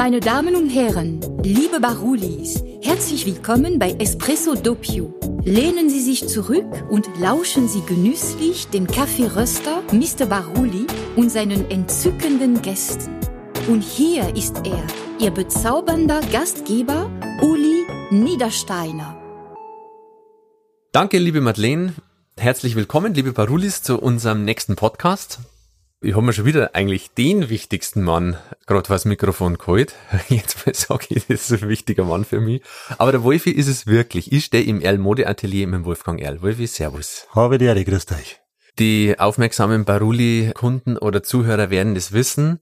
Meine Damen und Herren, liebe Barulis, herzlich willkommen bei Espresso Doppio. Lehnen Sie sich zurück und lauschen Sie genüsslich dem Kaffeeröster Mr. Baruli und seinen entzückenden Gästen. Und hier ist er, Ihr bezaubernder Gastgeber Uli Niedersteiner. Danke, liebe Madeleine. Herzlich willkommen, liebe Barulis, zu unserem nächsten Podcast ich habe mir schon wieder eigentlich den wichtigsten Mann gerade was Mikrofon geholt. Jetzt mal sage ich, das ist ein wichtiger Mann für mich. Aber der Wolfi ist es wirklich. Ich stehe im Erl Mode Atelier mit dem Wolfgang Erl. Wolfi, servus. Habe die Ehre, grüßt euch. Die aufmerksamen Baruli-Kunden oder Zuhörer werden das wissen.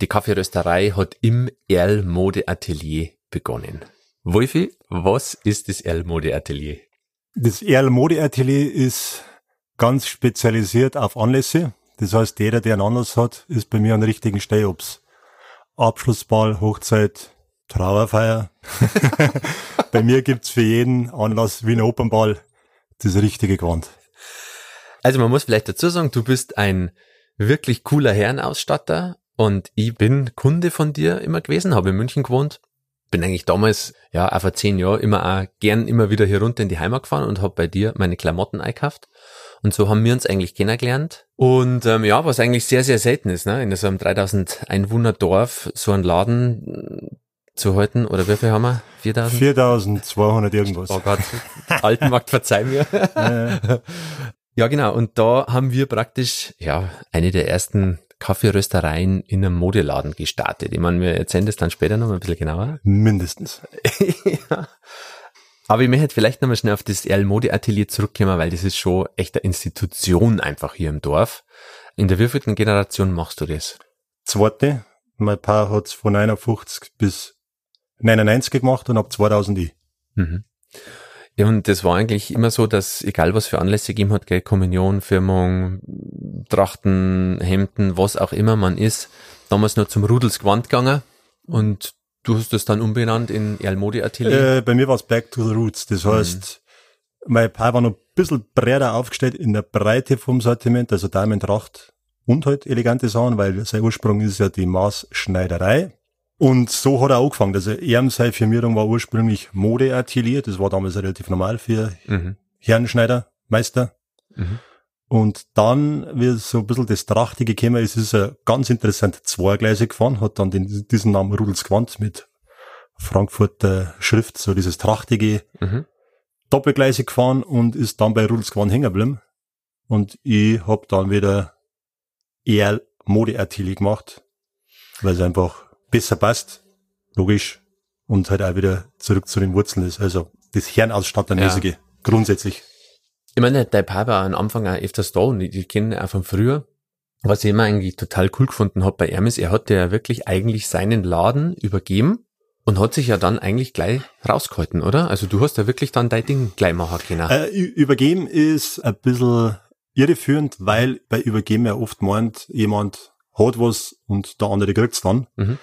Die Kaffeerösterei hat im Erl Mode Atelier begonnen. Wolfi, was ist das Erl Mode Atelier? Das Erl Mode Atelier ist ganz spezialisiert auf Anlässe. Das heißt, jeder, der einen Anlass hat, ist bei mir an der richtigen Stelle, ob's Abschlussball, Hochzeit, Trauerfeier. bei mir gibt's für jeden Anlass wie ein Opernball das richtige Gewand. Also man muss vielleicht dazu sagen, du bist ein wirklich cooler Herrenausstatter und ich bin Kunde von dir immer gewesen, habe in München gewohnt. Bin eigentlich damals, ja, auch vor zehn Jahren immer auch gern immer wieder hier runter in die Heimat gefahren und habe bei dir meine Klamotten eingekauft. Und so haben wir uns eigentlich kennengelernt. Und ähm, ja, was eigentlich sehr, sehr selten ist, ne? in so einem 3000 Einwohner Dorf so einen Laden zu halten. Oder wie viel haben wir? 4000? 4200 irgendwas. Oh Gott, Altenmarkt, verzeih mir. Ja. ja, genau. Und da haben wir praktisch, ja, eine der ersten Kaffeeröstereien in einem Modeladen gestartet. Ich meine, wir erzählen das dann später noch ein bisschen genauer. Mindestens. ja. Aber ich möchte vielleicht nochmal schnell auf das Erl Mode Atelier zurückkommen, weil das ist schon echt eine Institution einfach hier im Dorf. In der wievielten Generation machst du das? Zweite. Mein Paar hat's von 51 bis 99 gemacht und ab 2000 ich. Mhm. Ja, und das war eigentlich immer so, dass egal was für Anlässe gegeben hat, gell, Kommunion, Firmung, Trachten, Hemden, was auch immer man ist, damals nur zum Rudelsgewand gegangen und Du hast das dann umbenannt in Erlmode Atelier? Äh, bei mir war es Back to the Roots. Das mhm. heißt, mein Paar war noch ein bisschen breiter aufgestellt in der Breite vom Sortiment, also Diamond-Tracht und halt elegante Sachen, weil sein Ursprung ist ja die Maßschneiderei. Und so hat er angefangen. Also er seine Firmierung war ursprünglich Modeatelier. Das war damals relativ normal für mhm. Herrenschneider, Meister. Mhm. Und dann, wie so ein bisschen das Trachtige gekommen ist, ist er ganz interessant zweigleisig gefahren, hat dann den, diesen Namen Rudels Quant mit Frankfurter Schrift, so dieses Trachtige, mhm. doppelgleisig gefahren und ist dann bei Rudels Quant hängen geblieben. Und ich hab dann wieder eher Modeartikel gemacht, weil es einfach besser passt, logisch, und halt auch wieder zurück zu den Wurzeln ist. Also das Herrenausstattermäßige, ja. grundsätzlich. Ich meine, der Papa war am Anfang auch öfters da und ich, ich kenne auch von früher. Was ich immer eigentlich total cool gefunden habe bei Hermes, er hat ja wirklich eigentlich seinen Laden übergeben und hat sich ja dann eigentlich gleich rausgehalten, oder? Also du hast ja wirklich dann dein Ding gleich machen können. Äh, übergeben ist ein bisschen irreführend, weil bei Übergeben ja oft meint, jemand hat was und der andere kriegt's dann. Mhm.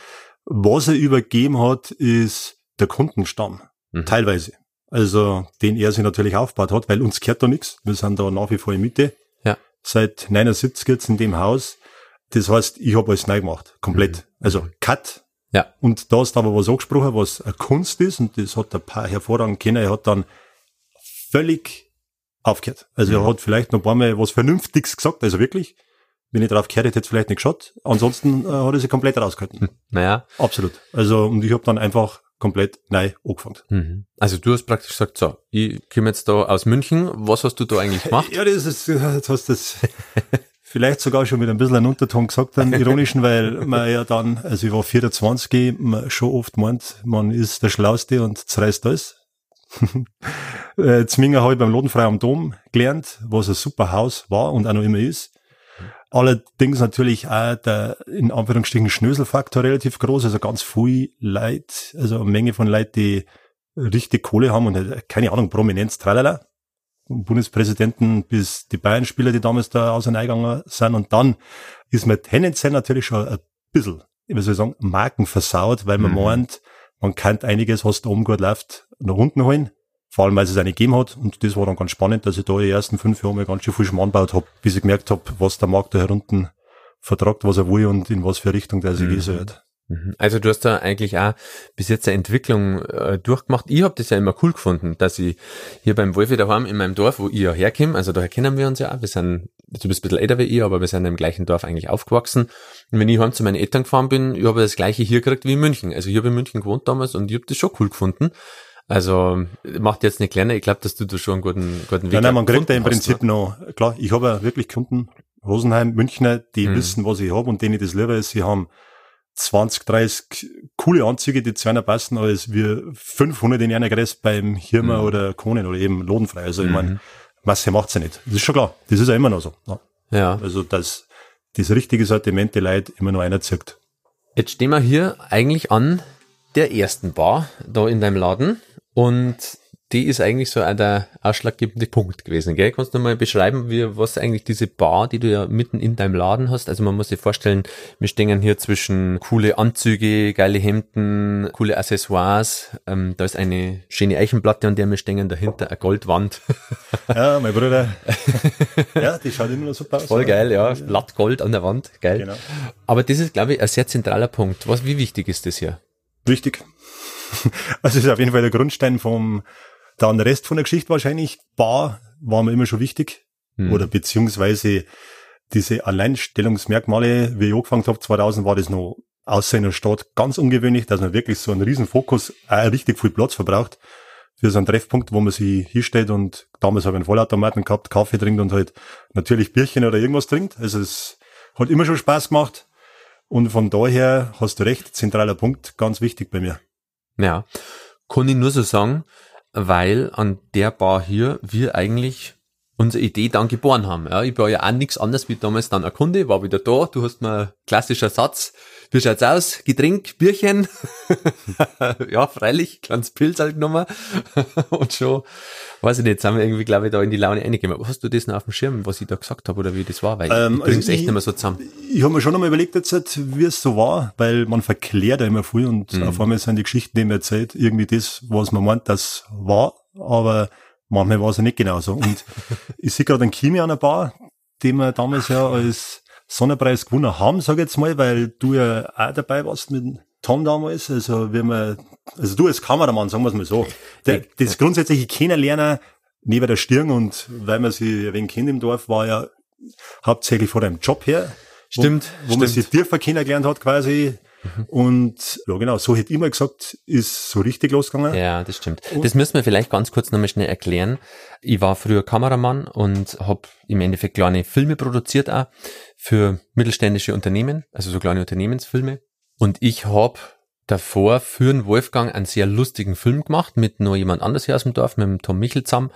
Was er übergeben hat, ist der Kundenstamm. Mhm. Teilweise. Also, den er sich natürlich aufgebaut hat, weil uns gehört da nichts. Wir sind da nach wie vor in Mitte. Ja. Seit 79 jetzt in dem Haus. Das heißt, ich habe alles neu gemacht. Komplett. Mhm. Also, Cut. Ja. Und da ist aber was angesprochen, was eine Kunst ist. Und das hat ein paar hervorragend kennen. Er hat dann völlig aufgehört. Also, mhm. er hat vielleicht noch ein paar Mal was Vernünftiges gesagt. Also wirklich. Wenn ich drauf gehört hätte, hätte es vielleicht nicht geschaut. Ansonsten äh, hat er sich komplett rausgehalten. Hm. Naja. Absolut. Also, und ich habe dann einfach komplett neu angefangen. Mhm. Also du hast praktisch gesagt, so, ich komme jetzt da aus München, was hast du da eigentlich gemacht? Ja, das ist, jetzt hast du das vielleicht sogar schon mit ein bisschen einen Unterton gesagt, einen ironischen, weil man ja dann, also ich war 24, man schon oft meint, man ist der Schlauste und zerreißt alles. Äh, Zminger habe ich beim Lodenfrei am Dom gelernt, was ein super Haus war und auch noch immer ist. Allerdings natürlich auch der, in Anführungsstrichen, Schnöselfaktor relativ groß, also ganz viel Leid, also eine Menge von Leuten, die richtig Kohle haben und halt, keine Ahnung, Prominenz, tralala. Bundespräsidenten bis die Bayern-Spieler, die damals da auseinandergegangen sind. Und dann ist man tendenziell natürlich schon ein bisschen, wie soll ich sagen, Marken versaut, weil man mhm. meint, man kann einiges, was da oben gut läuft, nach unten holen. Vor allem, weil es eine gegeben hat. Und das war dann ganz spannend, dass ich da die ersten fünf Jahre mal ganz schön viel Schmarrn gebaut habe, bis ich gemerkt habe, was der Markt da herunten vertragt, was er will und in was für Richtung der sich mhm. gehen soll. Mhm. Also du hast da eigentlich auch bis jetzt eine Entwicklung äh, durchgemacht. Ich habe das ja immer cool gefunden, dass ich hier beim Wolfi daheim in meinem Dorf, wo ich ja herkomme, also daher kennen wir uns ja auch, wir sind, du bist ein bisschen älter wie ich, aber wir sind im gleichen Dorf eigentlich aufgewachsen. Und wenn ich heim zu meinen Eltern gefahren bin, ich habe das gleiche hier gekriegt wie in München. Also ich habe in München gewohnt damals und ich habe das schon cool gefunden. Also macht jetzt nicht kleiner, ich glaube, dass du da schon einen guten, guten Weg Ja, nein, man kriegt ja im Prinzip ne? noch, klar, ich habe ja wirklich Kunden, Rosenheim, Münchner, die hm. wissen, was ich habe und denen das lieber ist, sie haben 20, 30 coole Anzüge, die zu einer passen, als wir 500 in einer Größe beim Hirmer mhm. oder Konen oder eben lodenfrei. Also ich mhm. meine, Masse macht's ja nicht. Das ist schon klar. Das ist ja immer noch so. Ja. ja. Also, dass das richtige Sortiment die Leute immer noch einer zirkt. Jetzt stehen wir hier eigentlich an der ersten Bar da in deinem Laden und die ist eigentlich so der ausschlaggebende Punkt gewesen. Gell? Kannst du mal beschreiben, wie, was eigentlich diese Bar, die du ja mitten in deinem Laden hast? Also man muss sich vorstellen, wir stehen hier zwischen coole Anzüge, geile Hemden, coole Accessoires. Ähm, da ist eine schöne Eichenplatte, an der wir stehen, dahinter eine Goldwand. Ja, mein Bruder. ja, die schaut immer noch super aus. Voll geil, ja. Blattgold an der Wand, geil. Genau. Aber das ist, glaube ich, ein sehr zentraler Punkt. Was, wie wichtig ist das hier? Wichtig. Also es ist auf jeden Fall der Grundstein vom dann Rest von der Geschichte wahrscheinlich, Bar war mir immer schon wichtig. Hm. Oder beziehungsweise diese Alleinstellungsmerkmale, wie ich angefangen habe, 2000 war das noch außer in der Stadt ganz ungewöhnlich, dass man wirklich so einen riesen Fokus, auch richtig viel Platz verbraucht für so einen Treffpunkt, wo man sich hinstellt und damals habe ich einen Vollautomaten gehabt, Kaffee trinkt und halt natürlich Bierchen oder irgendwas trinkt. Also es hat immer schon Spaß gemacht. Und von daher hast du recht, zentraler Punkt, ganz wichtig bei mir. Ja, kann ich nur so sagen, weil an der Bar hier wir eigentlich unsere Idee dann geboren haben. Ja, ich war ja auch nichts anderes wie damals dann ein Kunde, war wieder da, du hast mir klassischer Satz, wie schaut's aus? Getränk, Bierchen? ja, freilich, kleines Pilz halt genommen. und schon, weiß ich nicht, sind wir irgendwie, glaube ich, da in die Laune reingekommen. Hast du das noch auf dem Schirm, was ich da gesagt habe oder wie das war? Weil ähm, ich bring's also echt nicht mehr so zusammen. Ich, ich habe mir schon einmal überlegt jetzt, wie es so war, weil man verklärt ja immer viel und mhm. auf einmal sind die Geschichten, die man erzählt, irgendwie das, was man meint, das war, aber manchmal war es ja nicht genauso. Und ich sehe gerade einen Kimi an der Bar, den wir damals ja als Sonnenpreis gewonnen haben, sag ich jetzt mal, weil du ja auch dabei warst mit Tom damals. Also wenn wir, also du als Kameramann, sagen wir es mal so. Der, das grundsätzliche Kennenlernen neben der Stirn und weil man sie ein wenig kennt im Dorf, war ja hauptsächlich vor deinem Job her. Stimmt. Wo, wo stimmt. man sich tiefer kennengelernt hat quasi. Mhm. Und ja, genau, so hätte ich mal gesagt, ist so richtig losgegangen. Ja, das stimmt. Das müssen wir vielleicht ganz kurz nochmal schnell erklären. Ich war früher Kameramann und habe im Endeffekt kleine Filme produziert auch für mittelständische Unternehmen, also so kleine Unternehmensfilme. Und ich habe davor für den Wolfgang einen sehr lustigen Film gemacht mit nur jemand anders hier aus dem Dorf, mit dem Tom Michel zusammen.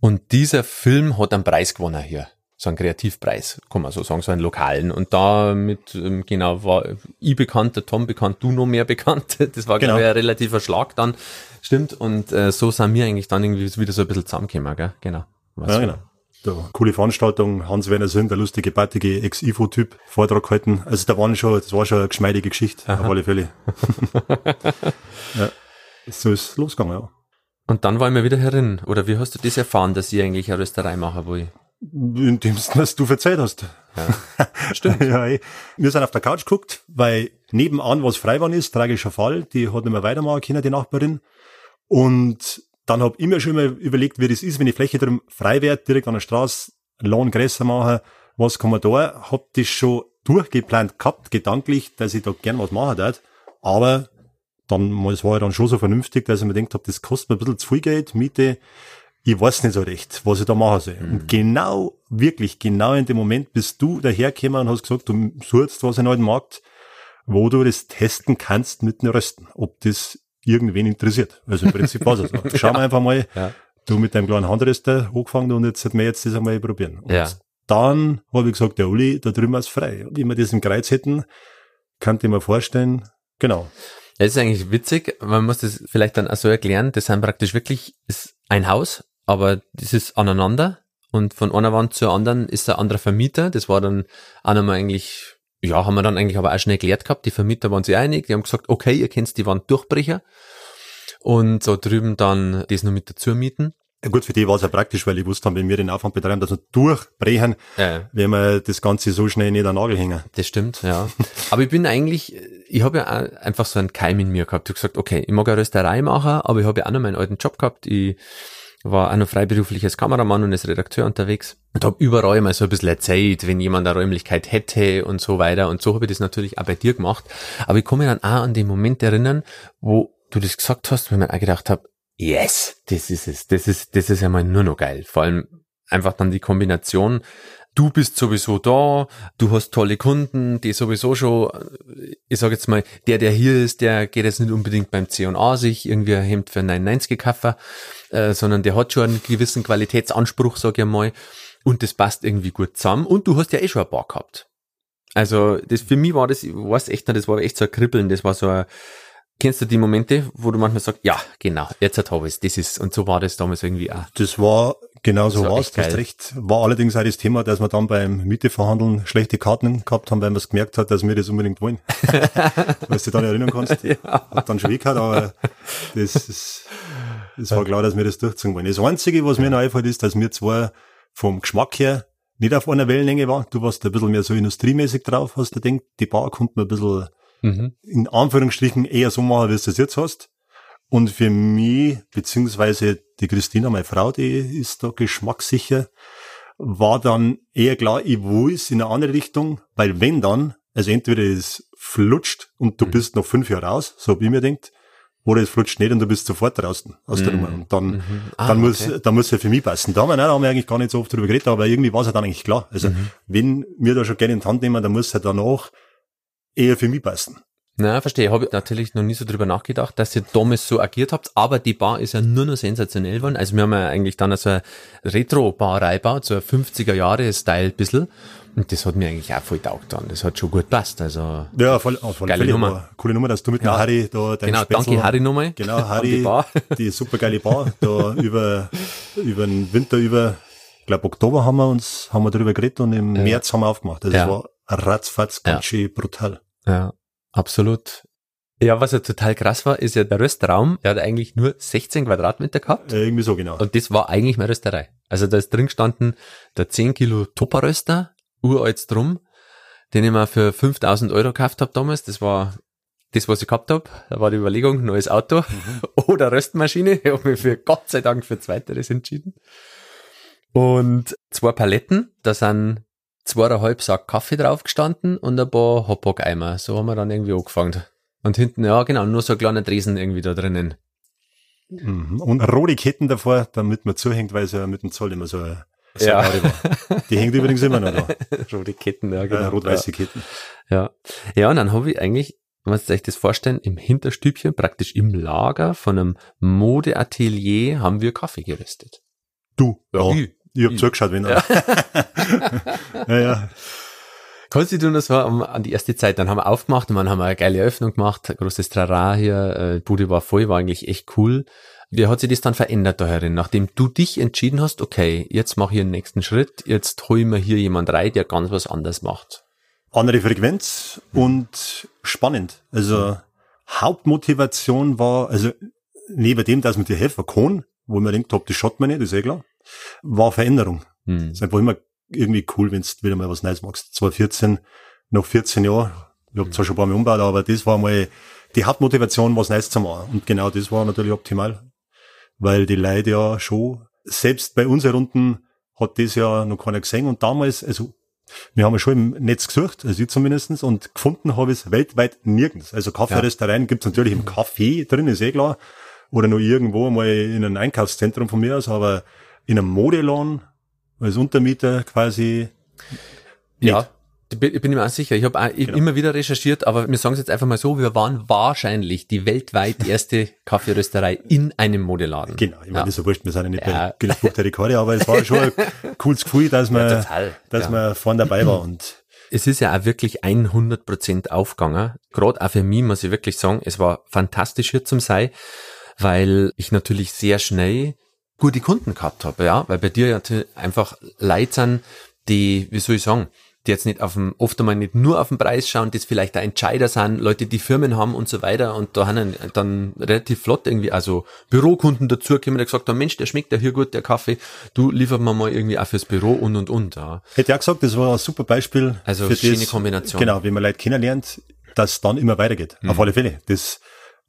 Und dieser Film hat einen Preis gewonnen hier so einen Kreativpreis, kann man so sagen, so einen lokalen. Und damit, ähm, genau, war ich bekannt, der Tom bekannt, du noch mehr bekannt. Das war, genau. glaube ich, ein relativer Schlag dann. Stimmt. Und äh, so sind wir eigentlich dann irgendwie wieder so ein bisschen zusammengekommen, gell? Genau. Was ja, genau. Da, coole Veranstaltung, Hans-Werner Sinn, der lustige, battige Ex-IFO-Typ, Vortrag gehalten. Also da waren schon, das war schon eine geschmeidige Geschichte, Aha. auf alle Fälle. ja. So ist losgegangen, ja. Und dann war ich mal wieder herin. Oder wie hast du das erfahren, dass ich eigentlich eine Rösterei mache, wo ich in dem, was du verzeiht hast. Ja, stimmt. ja, ey. Wir sind auf der Couch geguckt, weil nebenan was frei war ist, tragischer Fall, die hat nicht mehr weitermachen können, die Nachbarin. Und dann hab ich mir schon mal überlegt, wie das ist, wenn die Fläche drum frei wird, direkt an der Straße, Lawn größer machen, was kann man da? Hab das schon durchgeplant gehabt, gedanklich, dass ich da gern was machen darf. Aber dann, es war ja dann schon so vernünftig, dass ich mir gedacht habe, das kostet mir ein bisschen zu viel Geld, Miete ich weiß nicht so recht, was ich da machen soll. Mhm. Und genau, wirklich, genau in dem Moment bist du dahergekommen und hast gesagt, du suchst was in einem Markt, wo du das testen kannst mit dem Rösten, ob das irgendwen interessiert. Also im Prinzip war es so. Schauen wir einfach mal, ja. du mit deinem kleinen Handröster angefangen und jetzt hätten wir jetzt das einmal probieren. Und ja. dann habe ich gesagt, der Uli, da drüben ist frei. Und wenn wir das im Kreuz hätten, könnte ich mir vorstellen, genau. Es ist eigentlich witzig, man muss das vielleicht dann auch so erklären, das sind praktisch wirklich ein Haus aber das ist aneinander und von einer Wand zur anderen ist ein anderer Vermieter. Das war dann auch nochmal eigentlich, ja, haben wir dann eigentlich aber auch schon erklärt gehabt. Die Vermieter waren sich einig, die haben gesagt, okay, ihr kennt die Wand Durchbrecher und so drüben dann das noch mit dazu mieten. Ja, gut, für die war es ja praktisch, weil ich wusste, wenn wir den Aufwand betreiben, dass wir durchbrechen, ja. wenn wir das Ganze so schnell nicht an den Nagel hängen. Das stimmt, ja. aber ich bin eigentlich, ich habe ja einfach so einen Keim in mir gehabt. Ich habe gesagt, okay, ich mag eine Rösterei machen, aber ich habe ja auch noch meinen alten Job gehabt. Ich war auch noch freiberuflich Kameramann und als Redakteur unterwegs und habe überall mal so ein bisschen erzählt, wenn jemand eine Räumlichkeit hätte und so weiter. Und so habe ich das natürlich auch bei dir gemacht. Aber ich komme dann auch an den Moment erinnern, wo du das gesagt hast, wenn ich mir auch gedacht habe, yes, das ist es, das ist, das ist ja mal nur noch geil. Vor allem einfach dann die Kombination, du bist sowieso da, du hast tolle Kunden, die sowieso schon, ich sage jetzt mal, der, der hier ist, der geht jetzt nicht unbedingt beim C&A sich irgendwie ein Hemd für 99 gekauft, äh, sondern der hat schon einen gewissen Qualitätsanspruch, sag ich mal, und das passt irgendwie gut zusammen und du hast ja eh schon ein paar gehabt. Also, das für mich war das, ich weiß echt nicht, das war echt so ein Kribbeln, das war so ein, Kennst du die Momente, wo du manchmal sagst, ja, genau, jetzt hat ich das ist, und so war das damals irgendwie auch. Das war, genau so war es, du hast recht. War allerdings auch das Thema, dass wir dann beim Mieteverhandeln schlechte Karten gehabt haben, weil man es gemerkt hat, dass wir das unbedingt wollen. Weil du dann erinnern kannst. ja. Hat dann schon gehabt, aber das ist, das war klar, dass wir das durchziehen wollen. Das Einzige, was mir noch einfällt, ist, dass wir zwar vom Geschmack her nicht auf einer Wellenlänge waren. Du warst ein bisschen mehr so industriemäßig drauf, hast du denkt, die Bar kommt mir ein bisschen mhm. in Anführungsstrichen eher so machen, wie du das jetzt hast. Und für mich, beziehungsweise die Christina, meine Frau, die ist da geschmackssicher, war dann eher klar, ich will es in eine andere Richtung, weil wenn dann, also entweder es flutscht und du mhm. bist noch fünf Jahre raus, so hab ich mir denkt, oder es flutscht nicht und du bist sofort draußen aus der mhm. Nummer. Und dann, mhm. ah, dann muss, okay. dann muss er für mich passen. Da haben wir, nein, da haben wir eigentlich gar nicht so oft drüber geredet, aber irgendwie war es ja dann eigentlich klar. Also, mhm. wenn wir da schon gerne in die Hand nehmen, dann muss er danach eher für mich passen. Na, verstehe. Habe ich natürlich noch nie so drüber nachgedacht, dass ihr damals so agiert habt, aber die Bar ist ja nur noch sensationell geworden. Also wir haben ja eigentlich dann so eine Retro-Bar reingebaut, so ein 50er-Jahre-Style bissl. Und das hat mir eigentlich auch voll taugt dann. Das hat schon gut passt. Also, ja, voll, voll geile Fälle Nummer. Coole Nummer, dass du mit ja. Harry da dein Genau, Spätzl, danke Harry nochmal. Genau, Harry, die, Bar. die super geile Bar, da über, über den Winter, über, ich glaube Oktober haben wir uns, haben wir drüber geredet und im ja. März haben wir aufgemacht. Das ja. war ratzfatz ganz ja. schön brutal. Ja. Absolut. Ja, was ja total krass war, ist ja der Röstraum, der hat eigentlich nur 16 Quadratmeter gehabt. Irgendwie so, genau. Und das war eigentlich meine Rösterei. Also da ist drin gestanden der 10 Kilo Tupperröster, uralt drum, den ich mir für 5000 Euro gekauft habe damals. Das war das, was ich gehabt habe. Da war die Überlegung, neues Auto mhm. oder Röstmaschine. Ich habe mich für Gott sei Dank für Zweiteres entschieden. Und zwei Paletten, da sind zweieinhalb Sack Kaffee drauf gestanden und ein paar Hotdog-Eimer. So haben wir dann irgendwie angefangen. Und hinten, ja genau, nur so ein kleiner Dresen irgendwie da drinnen. Mhm. Und rote Ketten davor, damit man zuhängt, weil es ja mit dem Zoll immer so eine ja. war. Die hängt übrigens immer noch da. Rote Ketten, ja, genau. Äh, Rot-weiße ja. Ketten. Ja. Ja, und dann habe ich eigentlich, wenn man sich das vorstellen, im Hinterstübchen, praktisch im Lager von einem Modeatelier haben wir Kaffee geröstet. Du? Ja. Ich, ich hab zugeschaut, wenn er. Ja. ja, ja. Kannst du dir noch so an die erste Zeit, dann haben wir aufgemacht und dann haben wir eine geile Eröffnung gemacht, großes Trara hier, äh, Bude war voll, war eigentlich echt cool. Wie hat sich das dann verändert da herin, nachdem du dich entschieden hast, okay, jetzt mache ich den nächsten Schritt, jetzt hol ich mir hier jemand rein, der ganz was anderes macht? Andere Frequenz und spannend. Also Hauptmotivation war, also neben dem, dass man dir helfen kann, wo man denkt, ob das schaut man nicht, ist eh klar war Veränderung. Mhm. ist einfach immer irgendwie cool, wenn du wieder mal was Neues machst. 2014, noch 14 Jahre, ich habe zwar schon ein paar Mal umgebaut, aber das war mal die Hauptmotivation, was Neues zu machen. Und genau das war natürlich optimal, weil die Leute ja schon, selbst bei unseren Runden hat das ja noch keiner gesehen und damals, also wir haben ja schon im Netz gesucht, also ich zumindestens und gefunden habe ich es weltweit nirgends. Also Kaffeerestaurant ja. gibt's natürlich im Kaffee drin, ist eh klar, oder nur irgendwo mal in einem Einkaufszentrum von mir aus, aber in einem Modelon als Untermieter quasi. Ja, ich bin, mir auch sicher. Ich habe genau. immer wieder recherchiert, aber wir sagen es jetzt einfach mal so, wir waren wahrscheinlich die weltweit erste Kaffeerösterei in einem Modeladen. Genau, ich meine, ja. das ist ja wurscht, wir sind ja nicht ja. bei Guinness Buch der Rekorde, aber es war schon ein cooles Gefühl, dass man, ja, dass ja. man vorne dabei war und es ist ja auch wirklich 100% aufgegangen. Gerade auch für mich muss ich wirklich sagen, es war fantastisch hier zum Sei, weil ich natürlich sehr schnell gute Kunden gehabt habe, ja, weil bei dir ja einfach Leute sind, die, wie soll ich sagen, die jetzt nicht auf dem, oft einmal nicht nur auf den Preis schauen, das vielleicht da Entscheider sind, Leute, die Firmen haben und so weiter und da haben dann relativ flott irgendwie, also Bürokunden dazu gekommen, der gesagt haben, Mensch, der schmeckt ja hier gut, der Kaffee, du liefert mir mal irgendwie auch fürs Büro und und und. Ja. Hätte ja gesagt, das war ein super Beispiel. Also für schöne das, Kombination. Genau, wenn man Leute kennenlernt, dass dann immer weitergeht. Mhm. Auf alle Fälle. Das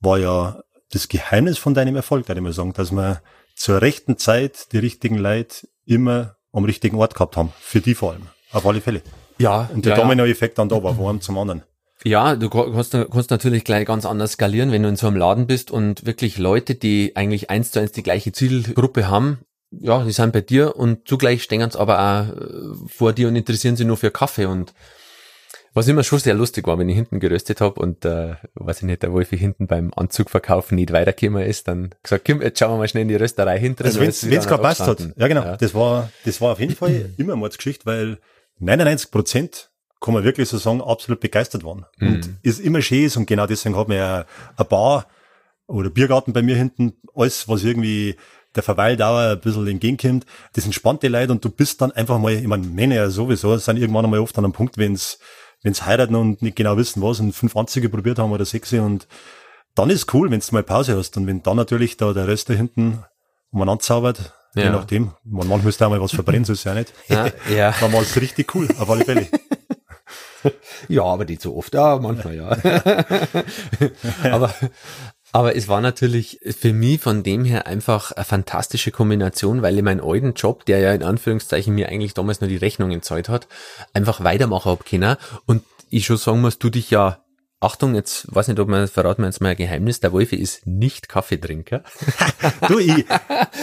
war ja das Geheimnis von deinem Erfolg, würde ich mal sagen, dass man zur rechten Zeit die richtigen Leute immer am richtigen Ort gehabt haben. Für die vor allem. Auf alle Fälle. Ja. Und der ja, Domino-Effekt dann da war, von einem zum anderen. Ja, du kannst, kannst natürlich gleich ganz anders skalieren, wenn du in so einem Laden bist und wirklich Leute, die eigentlich eins zu eins die gleiche Zielgruppe haben, ja, die sind bei dir und zugleich stehen sie aber auch äh, vor dir und interessieren sich nur für Kaffee und was immer schon sehr lustig war, wenn ich hinten geröstet habe und äh, weiß ich nicht, der Wolfi hinten beim Anzugverkaufen nicht weitergekommen ist, dann gesagt, komm, jetzt schauen wir mal schnell in die Rösterei hinten. Also wenn es gerade passt hat. Ja, genau. Ja. Das war, das war auf jeden Fall immer mal Geschichte, weil 99 Prozent kann man wirklich so sagen, absolut begeistert waren. Mhm. Und ist immer schön ist und genau deswegen hat man ja ein Bar oder Biergarten bei mir hinten, alles, was irgendwie der Verweildauer ein bisschen entgegenkommt, das entspannte Leid und du bist dann einfach mal, ich meine, Männer ja sowieso, sind irgendwann einmal oft an einem Punkt, wenn wenn's heiraten und nicht genau wissen, was und fünf Anzüge probiert haben oder sechs und dann ist cool, wenn du mal Pause hast und wenn dann natürlich da der Rest da hinten umeinander zaubert, ja. je nachdem, man, manchmal müsste auch mal was verbrennen, so ist ja nicht. Ja, ja. Dann war es richtig cool, auf alle Fälle. Ja, aber nicht so oft. Ja, manchmal ja. aber, aber es war natürlich für mich von dem her einfach eine fantastische Kombination, weil ich meinen alten Job, der ja in Anführungszeichen mir eigentlich damals nur die Rechnungen zahlt hat, einfach weitermachen hab können. Und ich schon sagen muss, du dich ja Achtung, jetzt weiß nicht, ob man verraten wir jetzt mal ein Geheimnis. Der Wolfi ist nicht Kaffeetrinker. du, ich.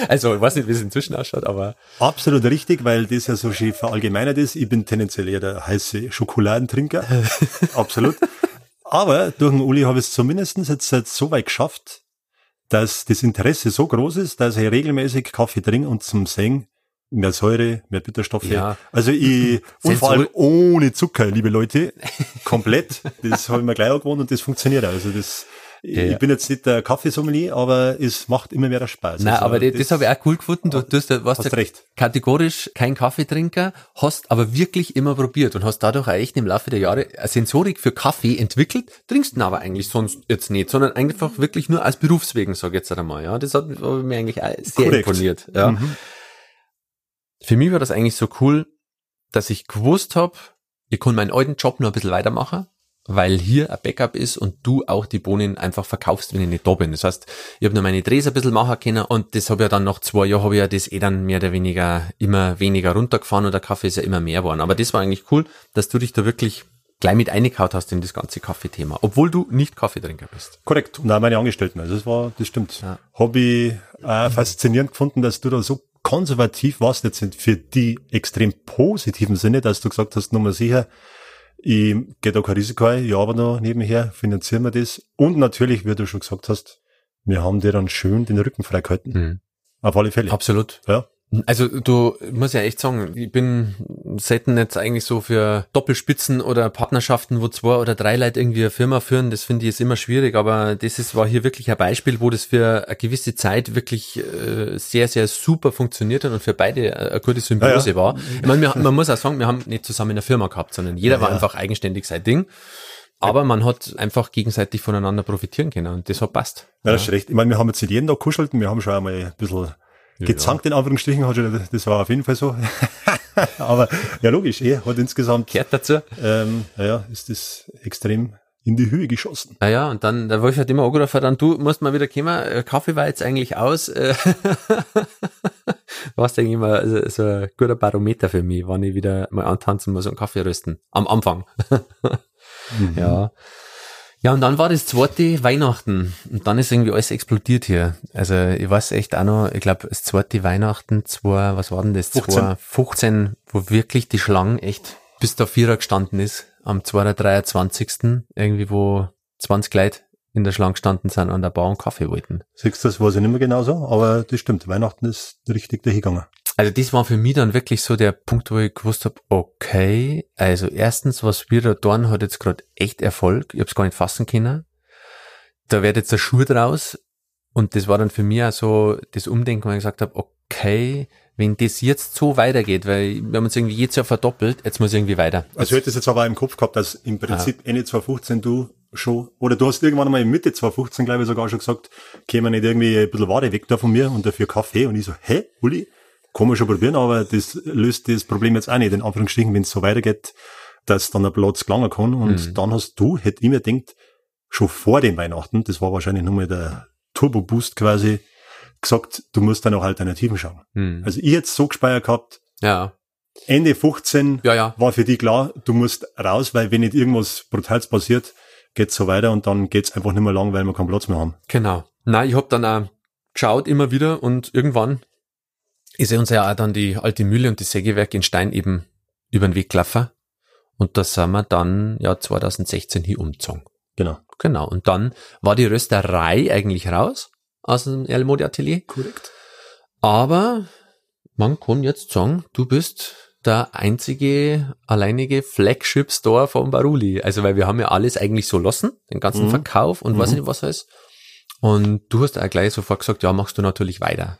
Also, ich weiß nicht, wie es inzwischen ausschaut, aber. Absolut richtig, weil das ja so schön verallgemeinert ist. Ich bin tendenziell eher der heiße Schokoladentrinker. Absolut. Aber durch den Uli habe ich es zumindest jetzt, jetzt so weit geschafft, dass das Interesse so groß ist, dass ich regelmäßig Kaffee trinke und zum Singen mehr Säure, mehr Bitterstoffe. Ja. Also ich, und vor allem ohne Zucker, liebe Leute, komplett. Das habe ich mir gleich auch gewohnt und das funktioniert. Also das, ja. Ich bin jetzt nicht der Kaffeesommelier, aber es macht immer mehr Spaß. Nein, also, aber das, das habe ich auch cool gefunden. Du, du hast, warst hast recht. kategorisch kein Kaffeetrinker, hast aber wirklich immer probiert und hast dadurch auch echt im Laufe der Jahre eine Sensorik für Kaffee entwickelt, trinkst ihn aber eigentlich sonst jetzt nicht, sondern einfach wirklich nur als Berufswegen, sag ich jetzt einmal. Ja, das hat mir eigentlich sehr Korrekt. imponiert. Ja. Mhm. Für mich war das eigentlich so cool, dass ich gewusst habe, ich kann meinen alten Job nur ein bisschen weitermachen weil hier ein Backup ist und du auch die Bohnen einfach verkaufst, wenn ich nicht da bin. Das heißt, ich habe nur meine Drehs ein bisschen machen können und das habe ja dann nach zwei Jahren habe ich ja das eh dann mehr oder weniger immer weniger runtergefahren und der Kaffee ist ja immer mehr geworden. Aber das war eigentlich cool, dass du dich da wirklich gleich mit eingekaut hast in das ganze Kaffeethema, obwohl du nicht Kaffeetrinker bist. Korrekt. Und auch meine Angestellten. Also das war, das stimmt. Ja. Habe ich äh, faszinierend gefunden, dass du da so konservativ warst jetzt für die extrem positiven Sinne, dass du gesagt hast, nochmal sicher, ich gehe da kein Risiko ein, ja, aber noch nebenher finanzieren wir das. Und natürlich, wie du schon gesagt hast, wir haben dir dann schön den Rücken freigehalten. Mhm. Auf alle Fälle. Absolut. Ja. Also du muss ja echt sagen, ich bin selten jetzt eigentlich so für Doppelspitzen oder Partnerschaften, wo zwei oder drei Leute irgendwie eine Firma führen, das finde ich ist immer schwierig, aber das ist, war hier wirklich ein Beispiel, wo das für eine gewisse Zeit wirklich äh, sehr, sehr super funktioniert hat und für beide eine gute Symbiose ja, ja. war. Ich meine, man muss auch sagen, wir haben nicht zusammen eine Firma gehabt, sondern jeder ja, war einfach eigenständig sein Ding. Aber man hat einfach gegenseitig voneinander profitieren können und das hat passt. Ja, das ist recht. Ich meine, wir haben jetzt nicht jeden Tag kuschelt und wir haben schon einmal ein bisschen gezankt in Anführungsstrichen, hat schon, das war auf jeden Fall so. Aber ja, logisch, eh, hat insgesamt kehrt dazu. Ähm, ja, ist das extrem in die Höhe geschossen. Ah ja, und dann, der Wolf hat immer angerufen, dann du musst mal wieder kommen, äh, Kaffee war jetzt eigentlich aus. Äh, warst eigentlich immer so, so ein guter Barometer für mich, wann ich wieder mal antanzen muss und Kaffee rösten. Am Anfang. mhm. Ja. Ja, und dann war das zweite Weihnachten und dann ist irgendwie alles explodiert hier. Also ich weiß echt auch noch, ich glaube, das zweite Weihnachten, zwei, was war denn das? 15. 15, wo wirklich die Schlange echt bis der Vierer gestanden ist, am 223. irgendwie, wo 20 Leute in der Schlange gestanden sind an der Bar und Kaffee wollten. Siehst du, das weiß ich nicht mehr genau so, aber das stimmt. Weihnachten ist richtig dahingegangen. Also das war für mich dann wirklich so der Punkt, wo ich gewusst habe, okay, also erstens, was wir da tun, hat jetzt gerade echt Erfolg. Ich habe es gar nicht fassen können. Da wird jetzt der Schuh draus. Und das war dann für mich auch so das Umdenken, wo ich gesagt habe, okay, wenn das jetzt so weitergeht, weil wir haben uns irgendwie jedes Jahr verdoppelt, jetzt muss irgendwie weiter. Also ich hätte es jetzt aber im Kopf gehabt, dass im Prinzip Ende 2015 du schon, oder du hast irgendwann mal Mitte 2015, glaube ich, sogar schon gesagt, käme nicht irgendwie ein bisschen Ware weg da von mir und dafür Kaffee. Und ich so, hä, Uli, schon probieren, aber das löst das Problem jetzt auch nicht, in Anführungsstrichen, wenn es so weitergeht, dass dann ein Platz gelangen kann. Und mhm. dann hast du, hätte ich mir gedacht, schon vor den Weihnachten, das war wahrscheinlich nochmal der Turbo-Boost quasi, gesagt, du musst dann auch Alternativen schauen. Mhm. Also ich jetzt so gespeiert gehabt, ja. Ende 15 ja, ja. war für dich klar, du musst raus, weil wenn nicht irgendwas Brutales passiert, geht's so weiter und dann geht's einfach nicht mehr lang, weil wir keinen Platz mehr haben. Genau. Na, ich hab dann auch geschaut immer wieder und irgendwann ist uns ja auch dann die alte Mühle und die Sägewerk in Stein eben über den Weg gelaufen. Und da sind wir dann ja 2016 hier umgezogen. Genau. Genau. Und dann war die Rösterei eigentlich raus aus dem Elmodi Atelier. Korrekt. Aber man kann jetzt sagen, du bist der einzige, alleinige Flagship Store von Baruli. Also, weil wir haben ja alles eigentlich so lassen, den ganzen mhm. Verkauf und mhm. weiß nicht was alles. Und du hast auch gleich sofort gesagt, ja, machst du natürlich weiter.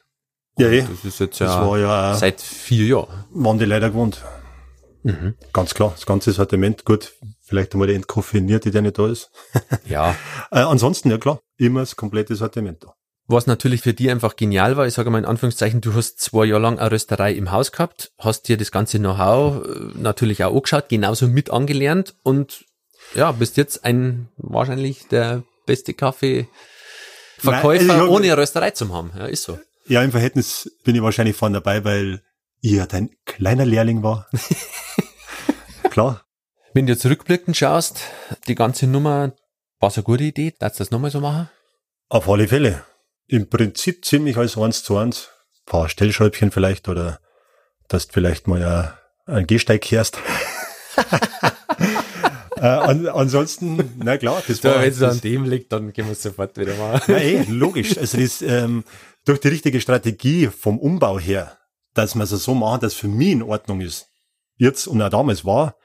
Ja, eh. Das ist jetzt ja, ja seit vier Jahren. Waren die leider gewohnt. Mhm. Ganz klar, das ganze Sortiment, gut, vielleicht einmal der entkoffinierte, der nicht da ist. ja. Äh, ansonsten, ja klar, immer das komplette Sortiment da. Was natürlich für die einfach genial war, ich sage mal in Anführungszeichen, du hast zwei Jahre lang eine Rösterei im Haus gehabt, hast dir das ganze Know-how äh, natürlich auch angeschaut, genauso mit angelernt und ja, bist jetzt ein wahrscheinlich der beste Kaffeeverkäufer Nein, also ohne Rösterei zu haben. Ja, ist so. Ja, im Verhältnis bin ich wahrscheinlich vorne dabei, weil ihr dein kleiner Lehrling war. Klar. Wenn du zurückblickend schaust, die ganze Nummer war so eine gute Idee, darfst du das nochmal so machen? Auf alle Fälle im Prinzip ziemlich als eins zu eins. Ein paar Stellschräubchen vielleicht oder dass du vielleicht mal ja einen Gehsteig kehrst. äh, an, ansonsten, na klar, das war. Wenn es an dem liegt, dann gehen wir es sofort wieder mal. Ja, eh, logisch. Also das, ähm, durch die richtige Strategie vom Umbau her, dass man es so machen, dass für mich in Ordnung ist. Jetzt und auch damals war,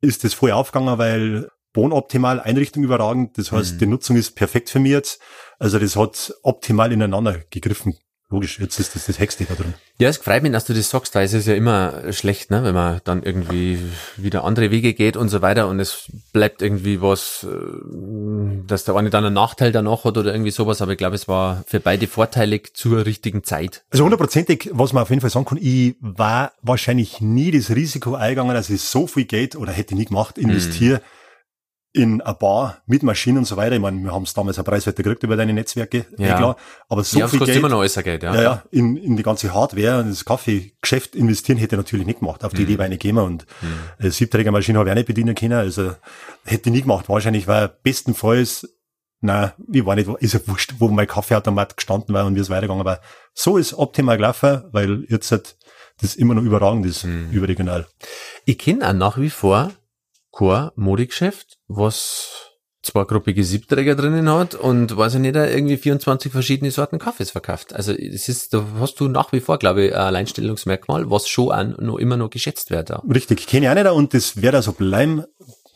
ist das voll aufgegangen, weil Wohnoptimal, Einrichtung überragend. Das heißt, mhm. die Nutzung ist perfekt für mich jetzt. Also das hat optimal ineinander gegriffen. Logisch, jetzt ist das das da drin. Ja, es freut mich, dass du das sagst, weil es ist ja immer schlecht, ne, wenn man dann irgendwie wieder andere Wege geht und so weiter und es bleibt irgendwie was, äh, dass der eine dann einen Nachteil danach hat oder irgendwie sowas, aber ich glaube, es war für beide vorteilig zur richtigen Zeit. Also hundertprozentig, was man auf jeden Fall sagen kann, ich war wahrscheinlich nie das Risiko eingegangen, dass ich so viel Geld oder hätte nie gemacht, investiere. Mhm in ein Bar mit Maschinen und so weiter. Ich meine, wir haben es damals ein Preiswerte gekriegt über deine Netzwerke, eh ja. Klar. Aber so ja, viel Geld, immer noch alles Geld, ja. Ja, ja, in, in die ganze Hardware und das Kaffeegeschäft investieren hätte ich natürlich nicht gemacht. Auf die mhm. Idee war ich nicht gekommen und mhm. äh, Siebträgermaschine habe ich auch nicht bedienen können. Also hätte ich nie gemacht. Wahrscheinlich war bestenfalls, na, ich war nicht, ist ja wurscht, wo mein Kaffeeautomat gestanden war und wie es weitergegangen war. So ist optimal gelaufen, weil jetzt halt das immer noch überragend ist, mhm. überregional. Ich kenne auch nach wie vor kein Modegeschäft, was zwei gruppige Siebträger drinnen hat und weiß ich nicht, irgendwie 24 verschiedene Sorten Kaffees verkauft. Also es ist, da hast du nach wie vor, glaube ich, ein Alleinstellungsmerkmal, was schon auch noch immer noch geschätzt wird. Ja. Richtig, kenne ich auch nicht und das wird also bleiben,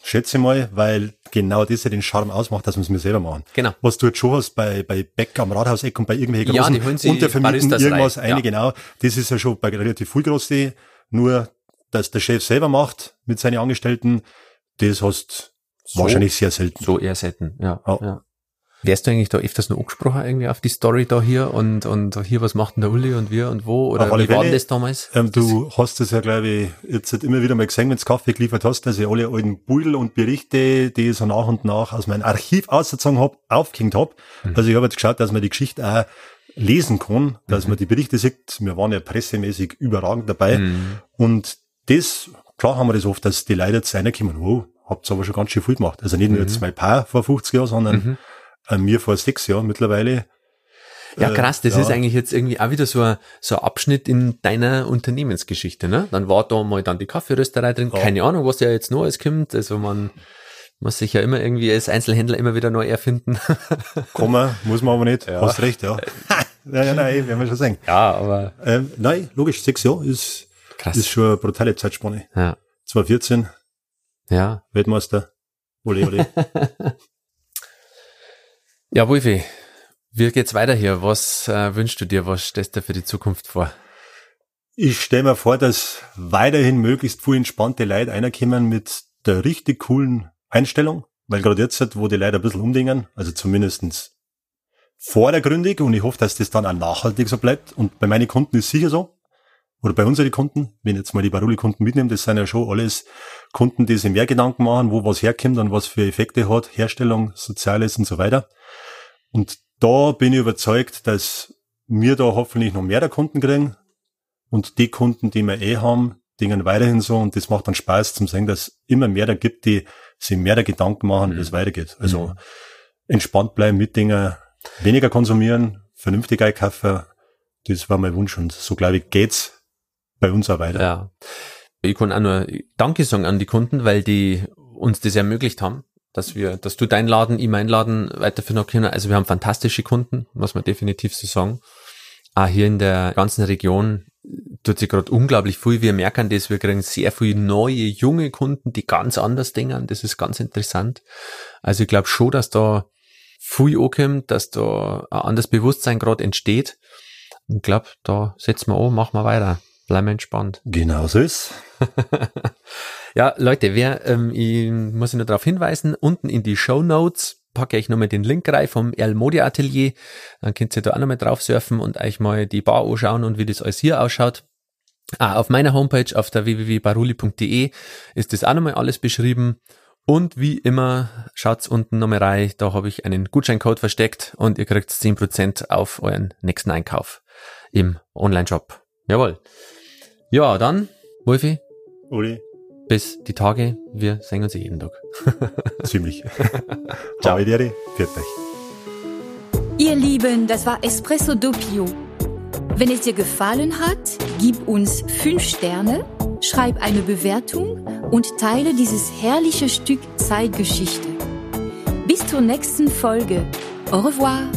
schätze mal, weil genau das ja den Charme ausmacht, dass wir es mir selber machen. Genau. Was du jetzt schon hast bei, bei Beck am Rathauseck und bei irgendwelchen großen ja, Untervermieten irgendwas rein. eine, ja. genau. Das ist ja schon bei relativ viel groß, nur dass der Chef selber macht mit seinen Angestellten, das hast so, wahrscheinlich sehr selten. So eher selten, ja. Oh. ja. Wärst du eigentlich da öfters noch angesprochen irgendwie auf die Story da hier und, und hier, was macht denn der Uli und wir und wo? Oder wie war denn das damals? Ähm, du das hast es ja, glaube ich, jetzt halt immer wieder mal gesehen, wenn du Kaffee geliefert hast, dass ich alle alten Beutel und Berichte, die ich so nach und nach aus meinem Archiv ausgezogen habe, aufgehängt habe. Mhm. Also ich habe jetzt geschaut, dass man die Geschichte auch lesen kann, dass mhm. man die Berichte sieht. Wir waren ja pressemäßig überragend dabei. Mhm. Und das Klar haben wir das oft, dass die Leute jetzt reinkommen, wow, habt ihr aber schon ganz schön viel gemacht. Also nicht nur mhm. jetzt mein Paar vor 50 Jahren, sondern mhm. äh, mir vor sechs Jahren mittlerweile. Ja, äh, krass, das ja. ist eigentlich jetzt irgendwie auch wieder so ein, so ein Abschnitt in deiner Unternehmensgeschichte, ne? Dann war da mal dann die Kaffeerösterei drin, ja. keine Ahnung, was ja jetzt noch alles kommt, also man muss sich ja immer irgendwie als Einzelhändler immer wieder neu erfinden. Kommen, muss man aber nicht, ja. hast recht, ja. ja, ja, nein, werden wir schon sagen. Ja, aber. Ähm, nein, logisch, sechs Jahre ist, Krass. ist schon eine brutale Zeitspanne. Ja. 2014. Ja. Weltmeister. Ole, ole. ja, Wolfi, wie geht's weiter hier? Was äh, wünschst du dir? Was stellst du für die Zukunft vor? Ich stelle mir vor, dass weiterhin möglichst viel entspannte Leute einerkommen mit der richtig coolen Einstellung, weil gerade jetzt, wo die Leute ein bisschen umdingen, also zumindestens vordergründig und ich hoffe, dass das dann auch nachhaltig so bleibt. Und bei meinen Kunden ist sicher so. Oder bei unseren Kunden, wenn ich jetzt mal die Baruli-Kunden mitnehmen, das sind ja schon alles Kunden, die sich mehr Gedanken machen, wo was herkommt und was für Effekte hat, Herstellung, Soziales und so weiter. Und da bin ich überzeugt, dass wir da hoffentlich noch mehr der Kunden kriegen und die Kunden, die wir eh haben, dingen weiterhin so und das macht dann Spaß zum sehen, dass immer mehr da gibt, die sich mehr der Gedanken machen, mhm. wie es weitergeht. Also mhm. entspannt bleiben mit Dingen, weniger konsumieren, vernünftig einkaufen, das war mein Wunsch und so glaube ich geht's bei uns auch weiter. Ja. Ich kann auch nur Danke sagen an die Kunden, weil die uns das ermöglicht haben, dass wir, dass du deinen Laden, ich meinen Laden weiterführen können. Also wir haben fantastische Kunden, muss man definitiv so sagen. Auch hier in der ganzen Region tut sich gerade unglaublich viel. Wir merken das, wir kriegen sehr viele neue, junge Kunden, die ganz anders denken. Das ist ganz interessant. Also ich glaube schon, dass da viel ankommt, dass da ein anderes Bewusstsein gerade entsteht. Und ich glaube, da setzen wir an, machen wir weiter. Bleiben wir entspannt. Genau so ist. ja, Leute, wer, ähm, ich muss nur darauf hinweisen, unten in die Show Notes packe ich nochmal den Link rein vom Erl Atelier. Dann könnt ihr da auch nochmal drauf surfen und euch mal die Bar anschauen und wie das alles hier ausschaut. Ah, auf meiner Homepage auf der www.baruli.de ist das auch nochmal alles beschrieben. Und wie immer, schaut's unten nochmal rein, da habe ich einen Gutscheincode versteckt und ihr kriegt 10% auf euren nächsten Einkauf im Online-Shop. Jawohl. Ja, dann, Wolfi. Uli. Bis die Tage, wir sehen uns jeden Tag. Ziemlich. Ciao. Ciao. Ihr Lieben, das war Espresso Doppio. Wenn es dir gefallen hat, gib uns 5 Sterne, schreib eine Bewertung und teile dieses herrliche Stück Zeitgeschichte. Bis zur nächsten Folge. Au revoir.